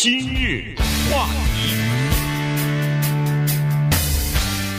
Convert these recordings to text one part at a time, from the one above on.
今日话题，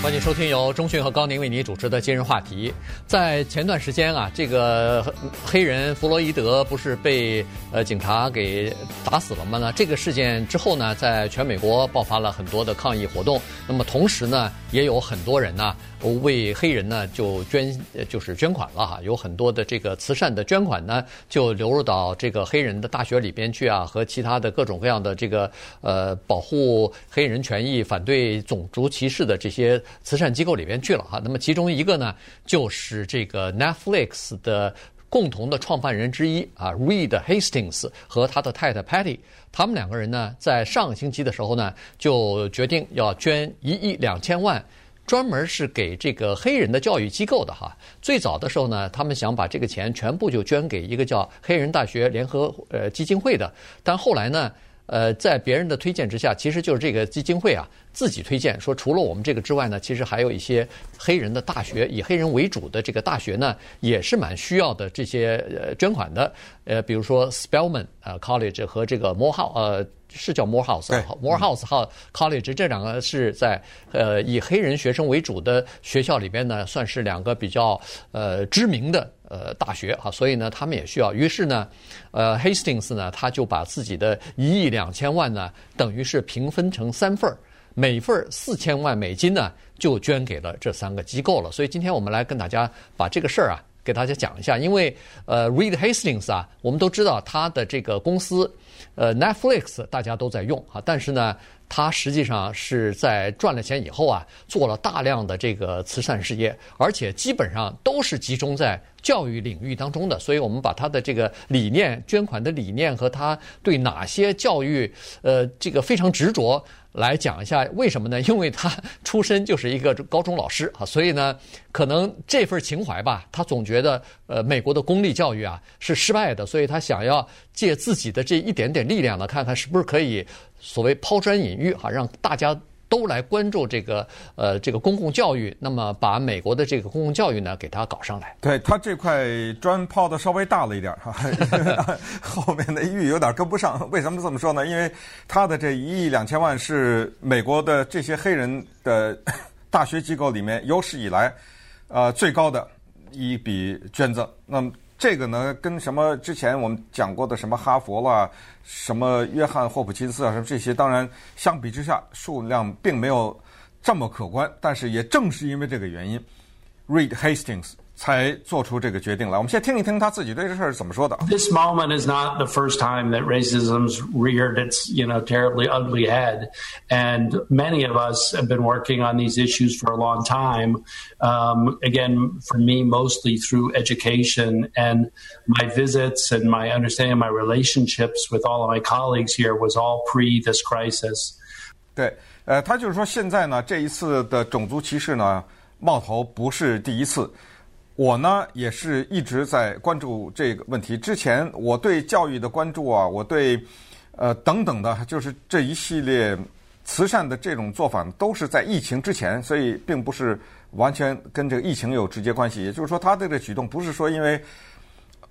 欢迎收听由中讯和高宁为你主持的今日话题。在前段时间啊，这个黑人弗洛伊德不是被呃警察给打死了吗？呢，这个事件之后呢，在全美国爆发了很多的抗议活动。那么同时呢，也有很多人呢。为黑人呢就捐，就是捐款了哈，有很多的这个慈善的捐款呢，就流入到这个黑人的大学里边去啊，和其他的各种各样的这个呃保护黑人权益、反对种族歧视的这些慈善机构里边去了哈。那么其中一个呢，就是这个 Netflix 的共同的创办人之一啊，Reed Hastings 和他的太太 Patty，他们两个人呢，在上星期的时候呢，就决定要捐一亿两千万。专门是给这个黑人的教育机构的哈。最早的时候呢，他们想把这个钱全部就捐给一个叫黑人大学联合呃基金会的，但后来呢，呃，在别人的推荐之下，其实就是这个基金会啊自己推荐说，除了我们这个之外呢，其实还有一些黑人的大学，以黑人为主的这个大学呢，也是蛮需要的这些呃捐款的。呃，比如说 Spelman 啊 College 和这个 Morehouse 呃。是叫 Morehouse，Morehouse 和 College 这两个是在呃以黑人学生为主的学校里边呢，算是两个比较呃知名的呃大学哈，所以呢他们也需要。于是呢，呃 Hastings 呢他就把自己的一亿两千万呢，等于是平分成三份儿，每份四千万美金呢就捐给了这三个机构了。所以今天我们来跟大家把这个事儿啊给大家讲一下，因为呃 Reed Hastings 啊，我们都知道他的这个公司。呃，Netflix 大家都在用啊，但是呢，它实际上是在赚了钱以后啊，做了大量的这个慈善事业，而且基本上都是集中在教育领域当中的。所以我们把他的这个理念、捐款的理念和他对哪些教育，呃，这个非常执着。来讲一下为什么呢？因为他出身就是一个高中老师啊，所以呢，可能这份情怀吧，他总觉得呃，美国的公立教育啊是失败的，所以他想要借自己的这一点点力量呢，看看是不是可以所谓抛砖引玉啊，让大家。都来关注这个呃这个公共教育，那么把美国的这个公共教育呢给它搞上来。对，他这块砖抛的稍微大了一点哈，后面的玉有点跟不上。为什么这么说呢？因为他的这一亿两千万是美国的这些黑人的 大学机构里面有史以来呃最高的一笔捐赠。那么。这个呢，跟什么之前我们讲过的什么哈佛啦、什么约翰霍普金斯啊，什么这些，当然相比之下数量并没有这么可观。但是也正是因为这个原因，Read Hastings。才做出这个决定来。我们先听一听他自己对这事儿怎么说的。This moment is not the first time that racism's reared its, you know, terribly ugly head, and many of us have been working on these issues for a long time. Um, again, for me, mostly through education and my visits and my understanding my relationships with all of my colleagues here was all pre this crisis. 对，呃，他就是说，现在呢，这一次的种族歧视呢，冒头不是第一次。 我呢也是一直在关注这个问题。之前我对教育的关注啊，我对呃等等的，就是这一系列慈善的这种做法，都是在疫情之前，所以并不是完全跟这个疫情有直接关系。也就是说，他的这个举动不是说因为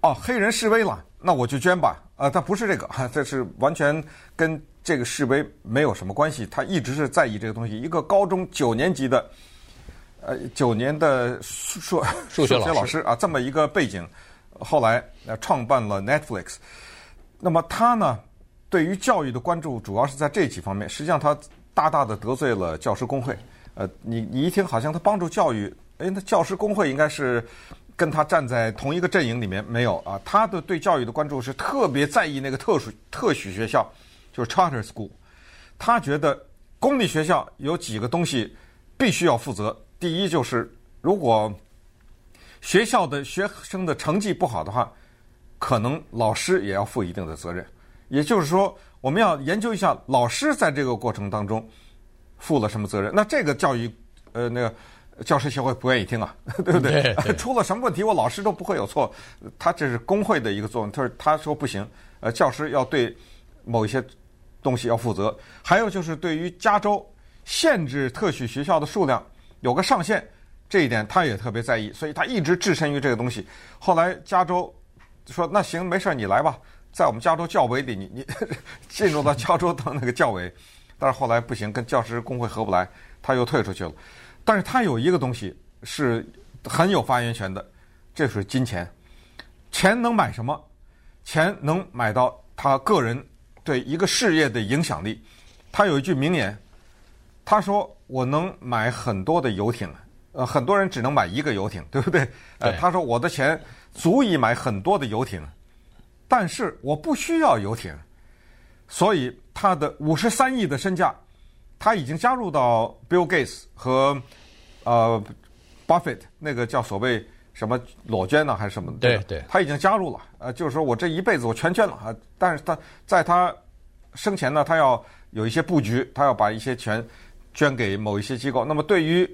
哦黑人示威了，那我就捐吧。啊，他不是这个，这是完全跟这个示威没有什么关系。他一直是在意这个东西。一个高中九年级的。呃，九年的数数 数学老师啊，这么一个背景，后来呃创办了 Netflix。那么他呢，对于教育的关注主要是在这几方面。实际上他大大的得罪了教师工会。呃，你你一听好像他帮助教育，哎，那教师工会应该是跟他站在同一个阵营里面，没有啊？他的对教育的关注是特别在意那个特殊特许学校，就是 Charter School。他觉得公立学校有几个东西必须要负责。第一就是，如果学校的学生的成绩不好的话，可能老师也要负一定的责任。也就是说，我们要研究一下老师在这个过程当中负了什么责任。那这个教育，呃，那个教师协会不愿意听啊，对不对？对出了什么问题，我老师都不会有错。他这是工会的一个作用，他说他说不行，呃，教师要对某一些东西要负责。还有就是对于加州限制特许学校的数量。有个上限，这一点他也特别在意，所以他一直置身于这个东西。后来加州说：“那行，没事，你来吧，在我们加州教委里，你 你进入到加州当那个教委，但是后来不行，跟教师工会合不来，他又退出去了。但是他有一个东西是很有发言权的，这是金钱。钱能买什么？钱能买到他个人对一个事业的影响力。他有一句名言，他说：“我能买很多的游艇。”呃，很多人只能买一个游艇，对不对？呃，他说我的钱足以买很多的游艇，但是我不需要游艇，所以他的五十三亿的身价，他已经加入到 Bill Gates 和呃 Buffett 那个叫所谓什么裸捐呢，还是什么？对对，他已经加入了。呃，就是说我这一辈子我全捐了啊，但是他在他生前呢，他要有一些布局，他要把一些钱捐给某一些机构。那么对于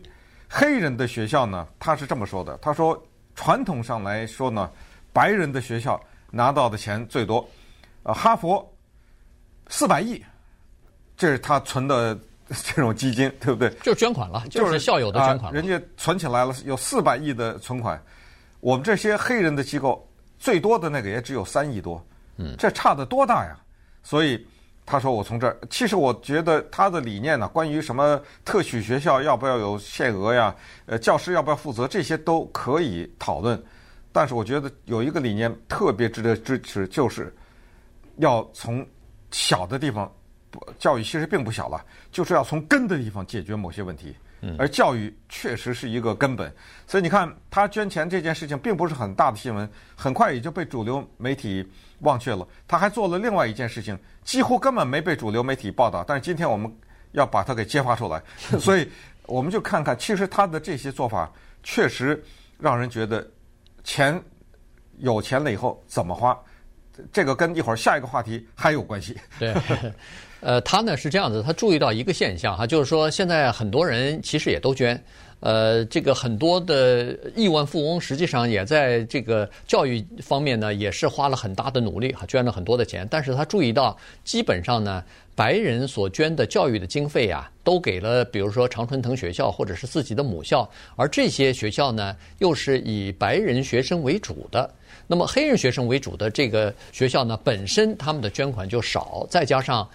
黑人的学校呢，他是这么说的：“他说，传统上来说呢，白人的学校拿到的钱最多。呃，哈佛四百亿，这是他存的这种基金，对不对？就是捐款了，就是校友的捐款了。人家存起来了，有四百亿的存款。我们这些黑人的机构最多的那个也只有三亿多，嗯，这差的多大呀？所以。”他说：“我从这儿，其实我觉得他的理念呢，关于什么特许学校要不要有限额呀，呃，教师要不要负责，这些都可以讨论。但是我觉得有一个理念特别值得支持，就是要从小的地方，教育其实并不小了，就是要从根的地方解决某些问题。而教育确实是一个根本。所以你看，他捐钱这件事情并不是很大的新闻，很快也就被主流媒体忘却了。他还做了另外一件事情。几乎根本没被主流媒体报道，但是今天我们要把它给揭发出来，所以我们就看看，其实他的这些做法确实让人觉得钱有钱了以后怎么花，这个跟一会儿下一个话题还有关系。对，呃，他呢是这样子，他注意到一个现象哈，就是说现在很多人其实也都捐。呃，这个很多的亿万富翁实际上也在这个教育方面呢，也是花了很大的努力哈，捐了很多的钱。但是他注意到，基本上呢，白人所捐的教育的经费啊，都给了比如说常春藤学校或者是自己的母校，而这些学校呢，又是以白人学生为主的。那么黑人学生为主的这个学校呢，本身他们的捐款就少，再加上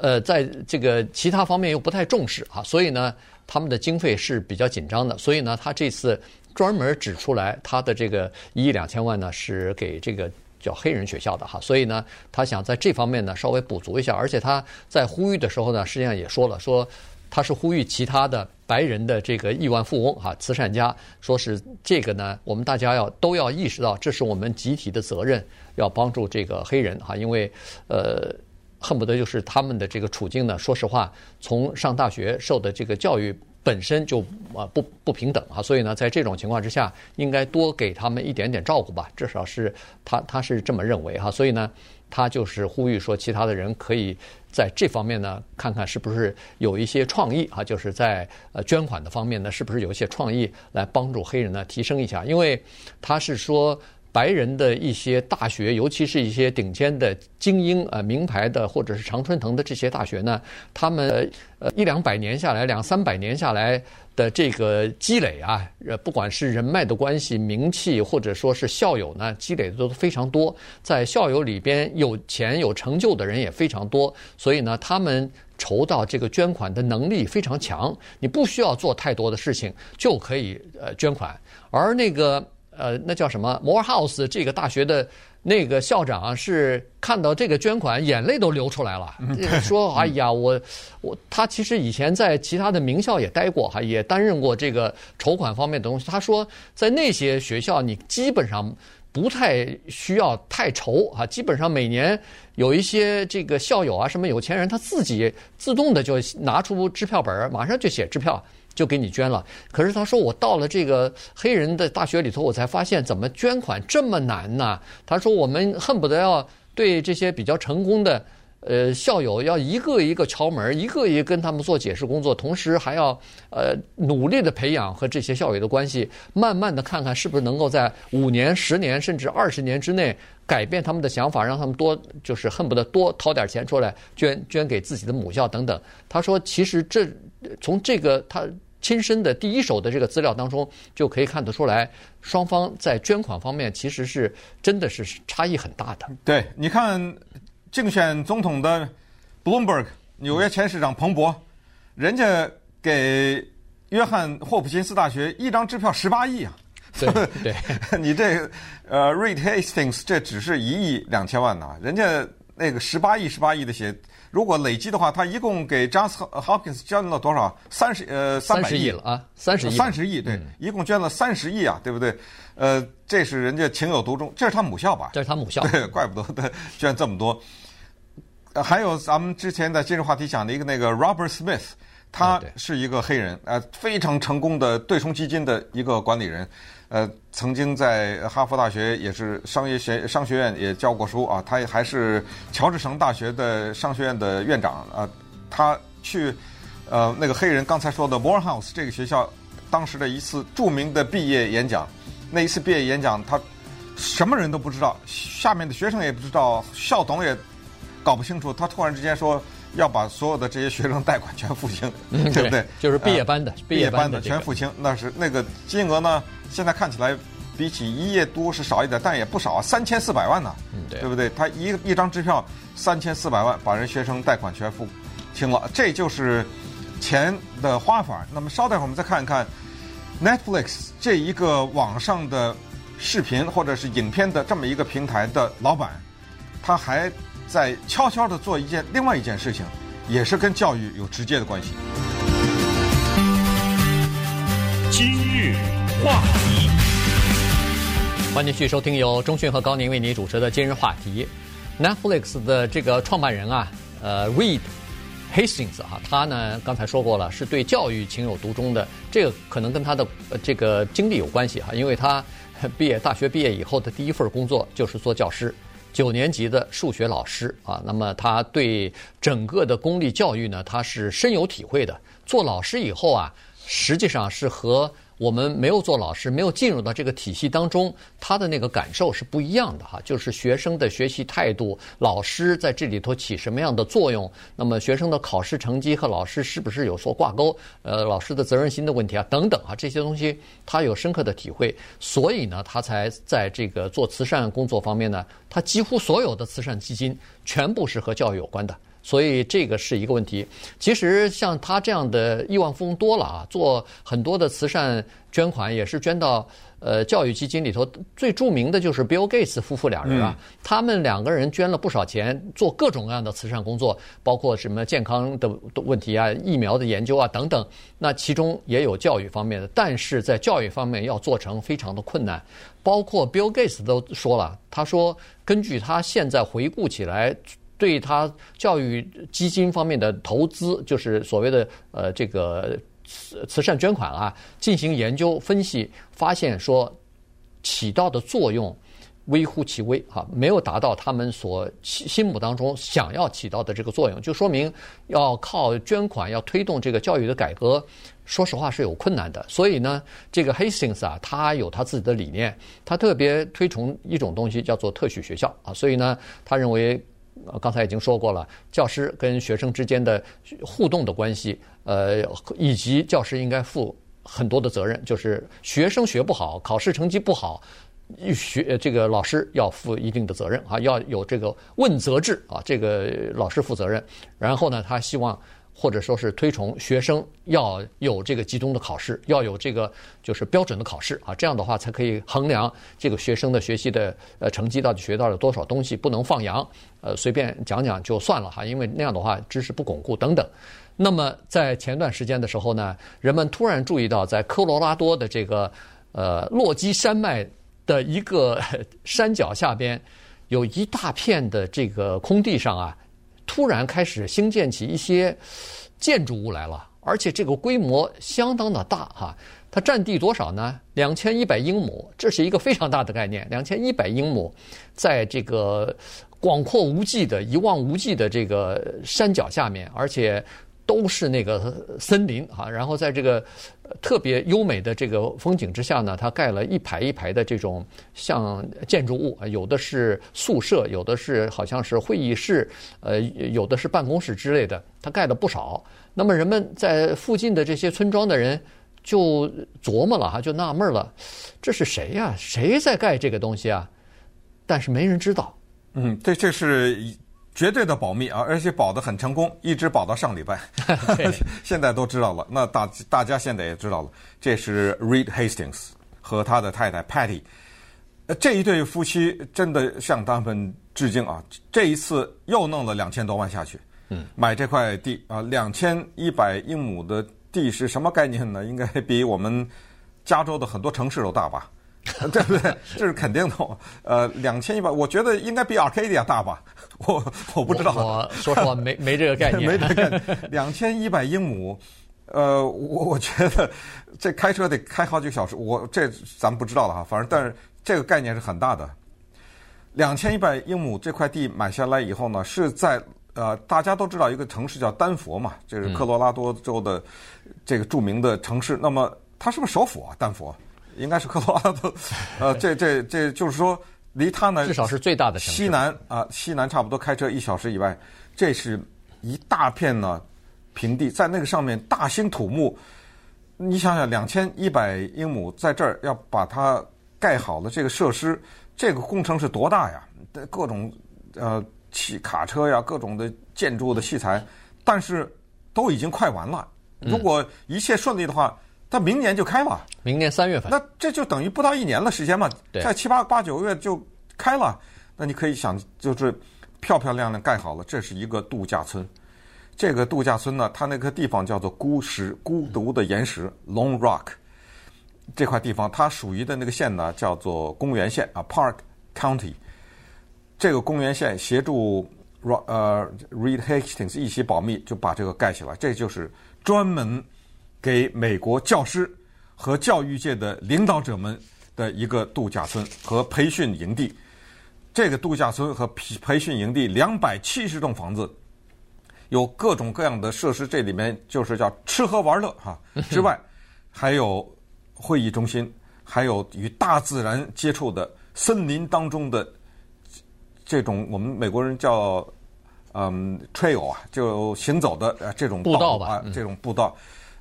呃，在这个其他方面又不太重视啊，所以呢。他们的经费是比较紧张的，所以呢，他这次专门指出来，他的这个一亿两千万呢是给这个叫黑人学校的哈，所以呢，他想在这方面呢稍微补足一下，而且他在呼吁的时候呢，实际上也说了，说他是呼吁其他的白人的这个亿万富翁哈，慈善家，说是这个呢，我们大家要都要意识到，这是我们集体的责任，要帮助这个黑人哈，因为呃。恨不得就是他们的这个处境呢。说实话，从上大学受的这个教育本身就啊不不平等啊，所以呢，在这种情况之下，应该多给他们一点点照顾吧。至少是他他是这么认为哈。所以呢，他就是呼吁说，其他的人可以在这方面呢，看看是不是有一些创意啊，就是在呃捐款的方面呢，是不是有一些创意来帮助黑人呢提升一下？因为他是说。白人的一些大学，尤其是一些顶尖的精英啊、名牌的，或者是常春藤的这些大学呢，他们呃一两百年下来，两三百年下来的这个积累啊，呃，不管是人脉的关系、名气，或者说是校友呢，积累的都非常多。在校友里边，有钱有成就的人也非常多，所以呢，他们筹到这个捐款的能力非常强。你不需要做太多的事情，就可以呃捐款，而那个。呃，那叫什么？Morehouse 这个大学的那个校长啊，是看到这个捐款，眼泪都流出来了。说：“哎呀，我我他其实以前在其他的名校也待过，哈，也担任过这个筹款方面的东西。他说，在那些学校，你基本上不太需要太筹啊，基本上每年有一些这个校友啊，什么有钱人，他自己自动的就拿出支票本，马上就写支票。”就给你捐了，可是他说我到了这个黑人的大学里头，我才发现怎么捐款这么难呢？他说我们恨不得要对这些比较成功的呃校友要一个一个敲门，一个一个跟他们做解释工作，同时还要呃努力的培养和这些校友的关系，慢慢的看看是不是能够在五年、十年甚至二十年之内改变他们的想法，让他们多就是恨不得多掏点钱出来捐捐给自己的母校等等。他说其实这从这个他。亲身的第一手的这个资料当中，就可以看得出来，双方在捐款方面其实是真的是差异很大的。对，你看竞选总统的 Bloomberg 纽约前市长彭博，人家给约翰霍普金斯大学一张支票十八亿啊。对 对，你这个呃 Reed Hastings 这只是一亿两千万呐，人家那个十八亿十八亿的写。如果累计的话，他一共给 Johns Hopkins 捐了多少？三十呃三百亿了啊，三十亿，三十亿对，嗯、一共捐了三十亿啊，对不对？呃，这是人家情有独钟，这是他母校吧？这是他母校，对，怪不得他捐这么多。呃，还有咱们之前在今日话题讲的一个那个 Robert Smith，他是一个黑人，呃，非常成功的对冲基金的一个管理人。呃，曾经在哈佛大学也是商业学商学院也教过书啊，他也还是乔治城大学的商学院的院长啊。他去呃那个黑人刚才说的 Morehouse 这个学校当时的一次著名的毕业演讲，那一次毕业演讲他什么人都不知道，下面的学生也不知道，校董也搞不清楚，他突然之间说。要把所有的这些学生贷款全付清，嗯、对不对？就是毕业班的，呃、毕业班的、全付清，那是那个金额呢？现在看起来比起一夜多是少一点，但也不少啊，三千四百万呢、嗯，对，对不对？他一一张支票三千四百万，把人学生贷款全付清了，这就是钱的花法。那么稍待会儿我们再看一看 Netflix 这一个网上的视频或者是影片的这么一个平台的老板，他还。在悄悄地做一件另外一件事情，也是跟教育有直接的关系。今日话题，欢迎继续收听由中讯和高宁为您主持的今日话题。Netflix 的这个创办人啊，呃，Reed Hastings 啊，他呢刚才说过了，是对教育情有独钟的。这个可能跟他的这个经历有关系哈，因为他毕业大学毕业以后的第一份工作就是做教师。九年级的数学老师啊，那么他对整个的公立教育呢，他是深有体会的。做老师以后啊，实际上是和。我们没有做老师，没有进入到这个体系当中，他的那个感受是不一样的哈。就是学生的学习态度，老师在这里头起什么样的作用？那么学生的考试成绩和老师是不是有所挂钩？呃，老师的责任心的问题啊，等等啊，这些东西他有深刻的体会，所以呢，他才在这个做慈善工作方面呢，他几乎所有的慈善基金全部是和教育有关的。所以这个是一个问题。其实像他这样的亿万富翁多了啊，做很多的慈善捐款也是捐到呃教育基金里头。最著名的就是 Bill Gates 夫妇俩人啊，他们两个人捐了不少钱，做各种各样的慈善工作，包括什么健康的问题啊、疫苗的研究啊等等。那其中也有教育方面的，但是在教育方面要做成非常的困难。包括 Bill Gates 都说了，他说根据他现在回顾起来。对他教育基金方面的投资，就是所谓的呃这个慈慈善捐款啊，进行研究分析，发现说起到的作用微乎其微哈，没有达到他们所心目当中想要起到的这个作用，就说明要靠捐款要推动这个教育的改革，说实话是有困难的。所以呢，这个 Hastings 啊，他有他自己的理念，他特别推崇一种东西叫做特许学校啊，所以呢，他认为。呃，刚才已经说过了，教师跟学生之间的互动的关系，呃，以及教师应该负很多的责任，就是学生学不好，考试成绩不好，学这个老师要负一定的责任啊，要有这个问责制啊，这个老师负责任。然后呢，他希望。或者说是推崇学生要有这个集中的考试，要有这个就是标准的考试啊，这样的话才可以衡量这个学生的学习的呃成绩到底学到了多少东西，不能放羊，呃随便讲讲就算了哈，因为那样的话知识不巩固等等。那么在前段时间的时候呢，人们突然注意到，在科罗拉多的这个呃落基山脉的一个山脚下边，有一大片的这个空地上啊。突然开始兴建起一些建筑物来了，而且这个规模相当的大哈。它占地多少呢？两千一百英亩，这是一个非常大的概念。两千一百英亩，在这个广阔无际的一望无际的这个山脚下面，而且都是那个森林哈，然后在这个特别优美的这个风景之下呢，它盖了一排一排的这种像建筑物，有的是宿舍，有的是好像是会议室，呃，有的是办公室之类的，它盖了不少。那么人们在附近的这些村庄的人就琢磨了哈，就纳闷了，这是谁呀？谁在盖这个东西啊？但是没人知道。嗯，这这是。绝对的保密啊，而且保得很成功，一直保到上礼拜，现在都知道了。那大大家现在也知道了，这是 Reed Hastings 和他的太太 Patty，这一对夫妻真的向他们致敬啊！这一次又弄了两千多万下去，嗯，买这块地啊，两千一百英亩的地是什么概念呢？应该比我们加州的很多城市都大吧？对不对？这是肯定的。呃，两千一百，我觉得应该比 Arcadia 大吧。我我不知道，我，我说实话没没这个概念，没这个概念。两千一百 英亩，呃，我我觉得这开车得开好几个小时。我这咱们不知道了哈，反正但是这个概念是很大的。两千一百英亩这块地买下来以后呢，是在呃大家都知道一个城市叫丹佛嘛，这是科罗拉多州的这个著名的城市。嗯、那么它是不是首府啊？丹佛应该是科罗拉多。呃，这这这就是说。离它呢，至少是最大的城市。西南啊，西南差不多开车一小时以外，这是一大片呢平地，在那个上面大兴土木。你想想，两千一百英亩在这儿要把它盖好了，这个设施，这个工程是多大呀？各种呃汽卡车呀，各种的建筑的器材，但是都已经快完了。如果一切顺利的话。他明年就开嘛，明年三月份，那这就等于不到一年的时间嘛，对在七八八九个月就开了。那你可以想，就是漂漂亮亮盖好了，这是一个度假村。这个度假村呢，它那个地方叫做孤石，孤独的岩石 （Lone Rock）。这块地方它属于的那个县呢，叫做公园县啊 （Park County）。这个公园县协助呃 Reed Hastings 一起保密，就把这个盖起来。这就是专门。给美国教师和教育界的领导者们的一个度假村和培训营地。这个度假村和培培训营地两百七十栋房子，有各种各样的设施。这里面就是叫吃喝玩乐哈，之外还有会议中心，还有与大自然接触的森林当中的这种我们美国人叫嗯 trail 啊，就行走的这种步道吧，这种步道。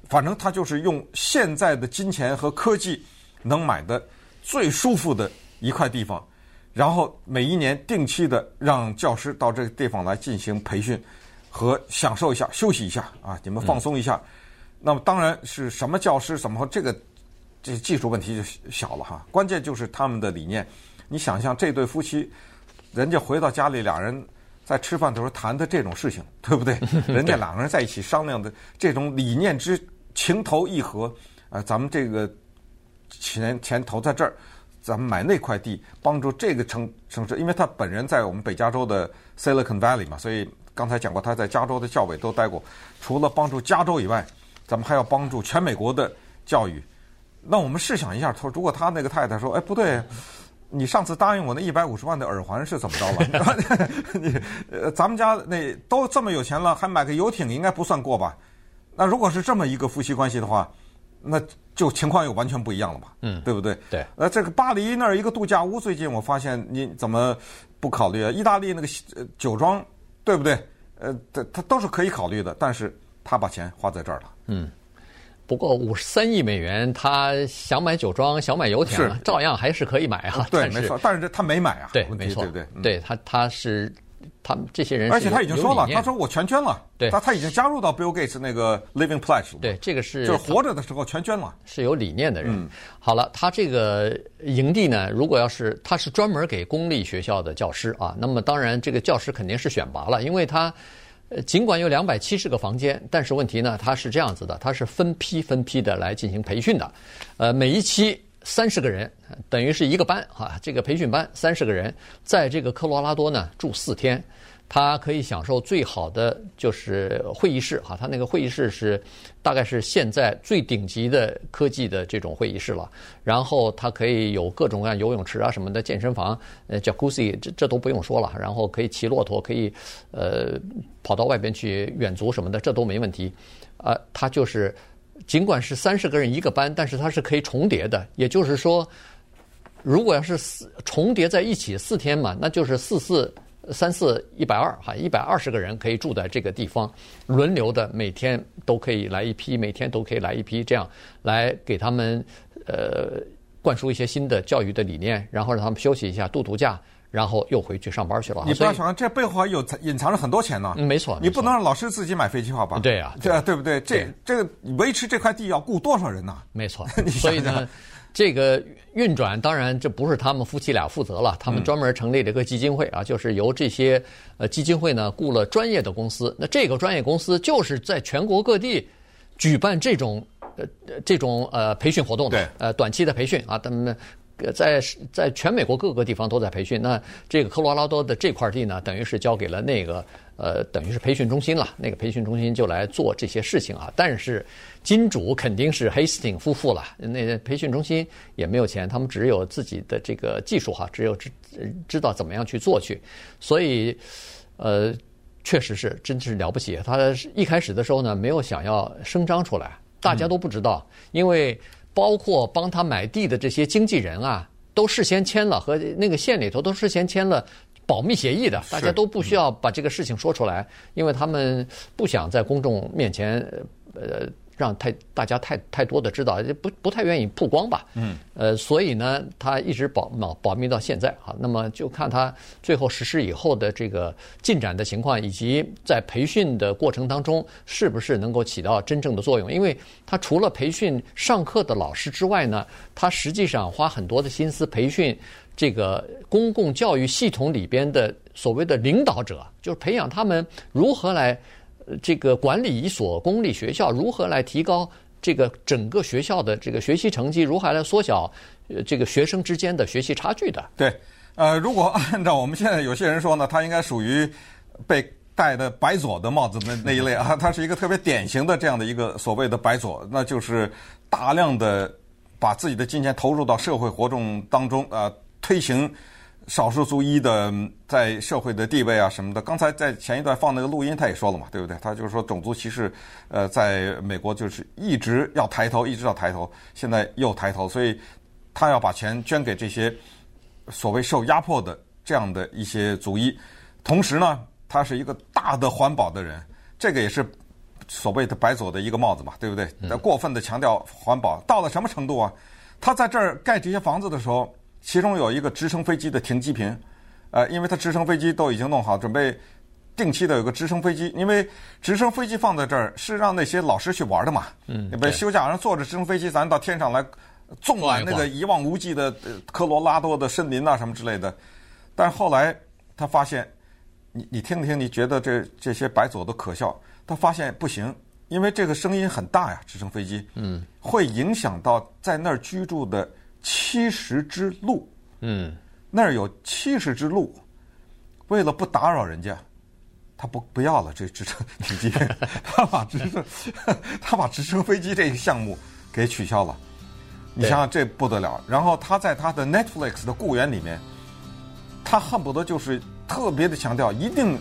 反正他就是用现在的金钱和科技能买的最舒服的一块地方，然后每一年定期的让教师到这个地方来进行培训和享受一下、休息一下啊，你们放松一下。那么当然是什么教师怎么这个这技术问题就小了哈，关键就是他们的理念。你想象这对夫妻，人家回到家里，俩人在吃饭的时候谈的这种事情，对不对？人家两个人在一起商量的这种理念之。情投意合，呃，咱们这个钱钱投在这儿，咱们买那块地，帮助这个城城市，因为他本人在我们北加州的 Silicon Valley 嘛，所以刚才讲过他在加州的教委都待过。除了帮助加州以外，咱们还要帮助全美国的教育。那我们试想一下，他说如果他那个太太说，哎，不对，你上次答应我那一百五十万的耳环是怎么着了？你呃，咱们家那都这么有钱了，还买个游艇，应该不算过吧？那如果是这么一个夫妻关系的话，那就情况又完全不一样了吧，嗯，对不对？对。呃，这个巴黎那儿一个度假屋，最近我发现你怎么不考虑啊？意大利那个酒庄，对不对？呃，它它都是可以考虑的，但是他把钱花在这儿了。嗯。不过五十三亿美元，他想买酒庄，想买游艇，是照样还是可以买啊。对，没错。但是他没买啊。对，没错，对对？嗯、对他，他是。他们这些人，而且他已经说了，他说我全捐了。对，他他已经加入到 Bill Gates 那个 Living Pledge 了。对，这个是就是活着的时候全捐了，是有理念的人。嗯，好了，他这个营地呢，如果要是他是专门给公立学校的教师啊，那么当然这个教师肯定是选拔了，因为他呃尽管有两百七十个房间，但是问题呢，它是这样子的，它是分批分批的来进行培训的，呃，每一期。三十个人，等于是一个班哈。这个培训班三十个人，在这个科罗拉多呢住四天，他可以享受最好的就是会议室哈，他那个会议室是大概是现在最顶级的科技的这种会议室了。然后他可以有各种各样游泳池啊什么的，健身房，呃，Jacuzzi 这这都不用说了。然后可以骑骆驼，可以呃跑到外边去远足什么的，这都没问题。啊、呃，他就是尽管是三十个人一个班，但是他是可以重叠的，也就是说，如果要是四重叠在一起四天嘛，那就是四四。三四一百二哈，一百二十个人可以住在这个地方，轮流的每天都可以来一批，每天都可以来一批，这样来给他们呃灌输一些新的教育的理念，然后让他们休息一下，度度假，然后又回去上班去了。你不要想，这背后还有隐藏着很多钱呢。嗯，没错，你不能让老师自己买飞机票吧？对呀，啊对不对？这这个维持这块地要雇多少人呢？没错，所以呢。这个运转当然这不是他们夫妻俩负责了，他们专门成立了一个基金会啊，就是由这些呃基金会呢雇了专业的公司，那这个专业公司就是在全国各地举办这种呃这种呃培训活动的，呃短期的培训啊，他们。在在全美国各个地方都在培训。那这个科罗拉多的这块地呢，等于是交给了那个呃，等于是培训中心了。那个培训中心就来做这些事情啊。但是金主肯定是 Hastings 夫妇了。那培训中心也没有钱，他们只有自己的这个技术哈，只有知知道怎么样去做去。所以呃，确实是真是了不起。他一开始的时候呢，没有想要声张出来，大家都不知道，因为。包括帮他买地的这些经纪人啊，都事先签了和那个县里头都事先签了保密协议的，大家都不需要把这个事情说出来，因为他们不想在公众面前呃。让太大家太太多的知道，不不太愿意曝光吧？嗯，呃，所以呢，他一直保保保密到现在哈。那么就看他最后实施以后的这个进展的情况，以及在培训的过程当中是不是能够起到真正的作用。因为他除了培训上课的老师之外呢，他实际上花很多的心思培训这个公共教育系统里边的所谓的领导者，就是培养他们如何来。这个管理一所公立学校，如何来提高这个整个学校的这个学习成绩？如何来缩小呃这个学生之间的学习差距的？对，呃，如果 按照我们现在有些人说呢，他应该属于被戴的白左的帽子的那一类啊，他是一个特别典型的这样的一个所谓的白左，那就是大量的把自己的金钱投入到社会活动当中啊，推行。少数族裔的在社会的地位啊什么的，刚才在前一段放那个录音，他也说了嘛，对不对？他就是说种族歧视，呃，在美国就是一直要抬头，一直要抬头，现在又抬头，所以他要把钱捐给这些所谓受压迫的这样的一些族裔。同时呢，他是一个大的环保的人，这个也是所谓的白左的一个帽子嘛，对不对？他过分的强调环保到了什么程度啊？他在这儿盖这些房子的时候。其中有一个直升飞机的停机坪，呃，因为它直升飞机都已经弄好，准备定期的有个直升飞机。因为直升飞机放在这儿是让那些老师去玩的嘛，嗯，被休假，然后坐着直升飞机，咱到天上来纵览那个一望无际的科罗拉多的森林啊什么之类的。但是后来他发现，你你听听，你觉得这这些白左都可笑？他发现不行，因为这个声音很大呀，直升飞机，嗯，会影响到在那儿居住的。七十只鹿，嗯，那儿有七十只鹿，为了不打扰人家，他不不要了这直升飞机，他把直升，他把直升飞机这个项目给取消了。你想想这不得了。然后他在他的 Netflix 的雇员里面，他恨不得就是特别的强调，一定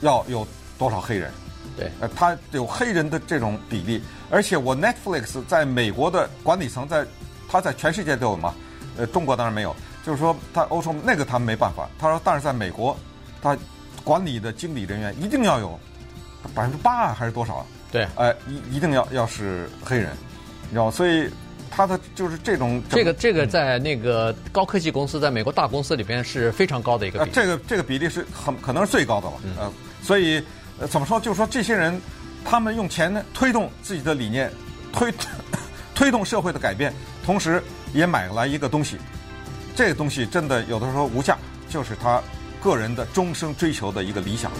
要有多少黑人。对，呃，他有黑人的这种比例，而且我 Netflix 在美国的管理层在。他在全世界都有嘛？呃，中国当然没有。就是说，他欧洲那个他们没办法。他说，但是在美国，他管理的经理人员一定要有百分之八还是多少？对，呃，一一定要要是黑人，你知道，所以他的就是这种这个这个在那个高科技公司，在美国大公司里边是非常高的一个比例。呃，这个这个比例是很可能是最高的了。嗯、呃，所以呃，怎么说？就是说，这些人他们用钱呢推动自己的理念，推 推动社会的改变。同时，也买来一个东西，这个东西真的有的时候无价，就是他个人的终生追求的一个理想。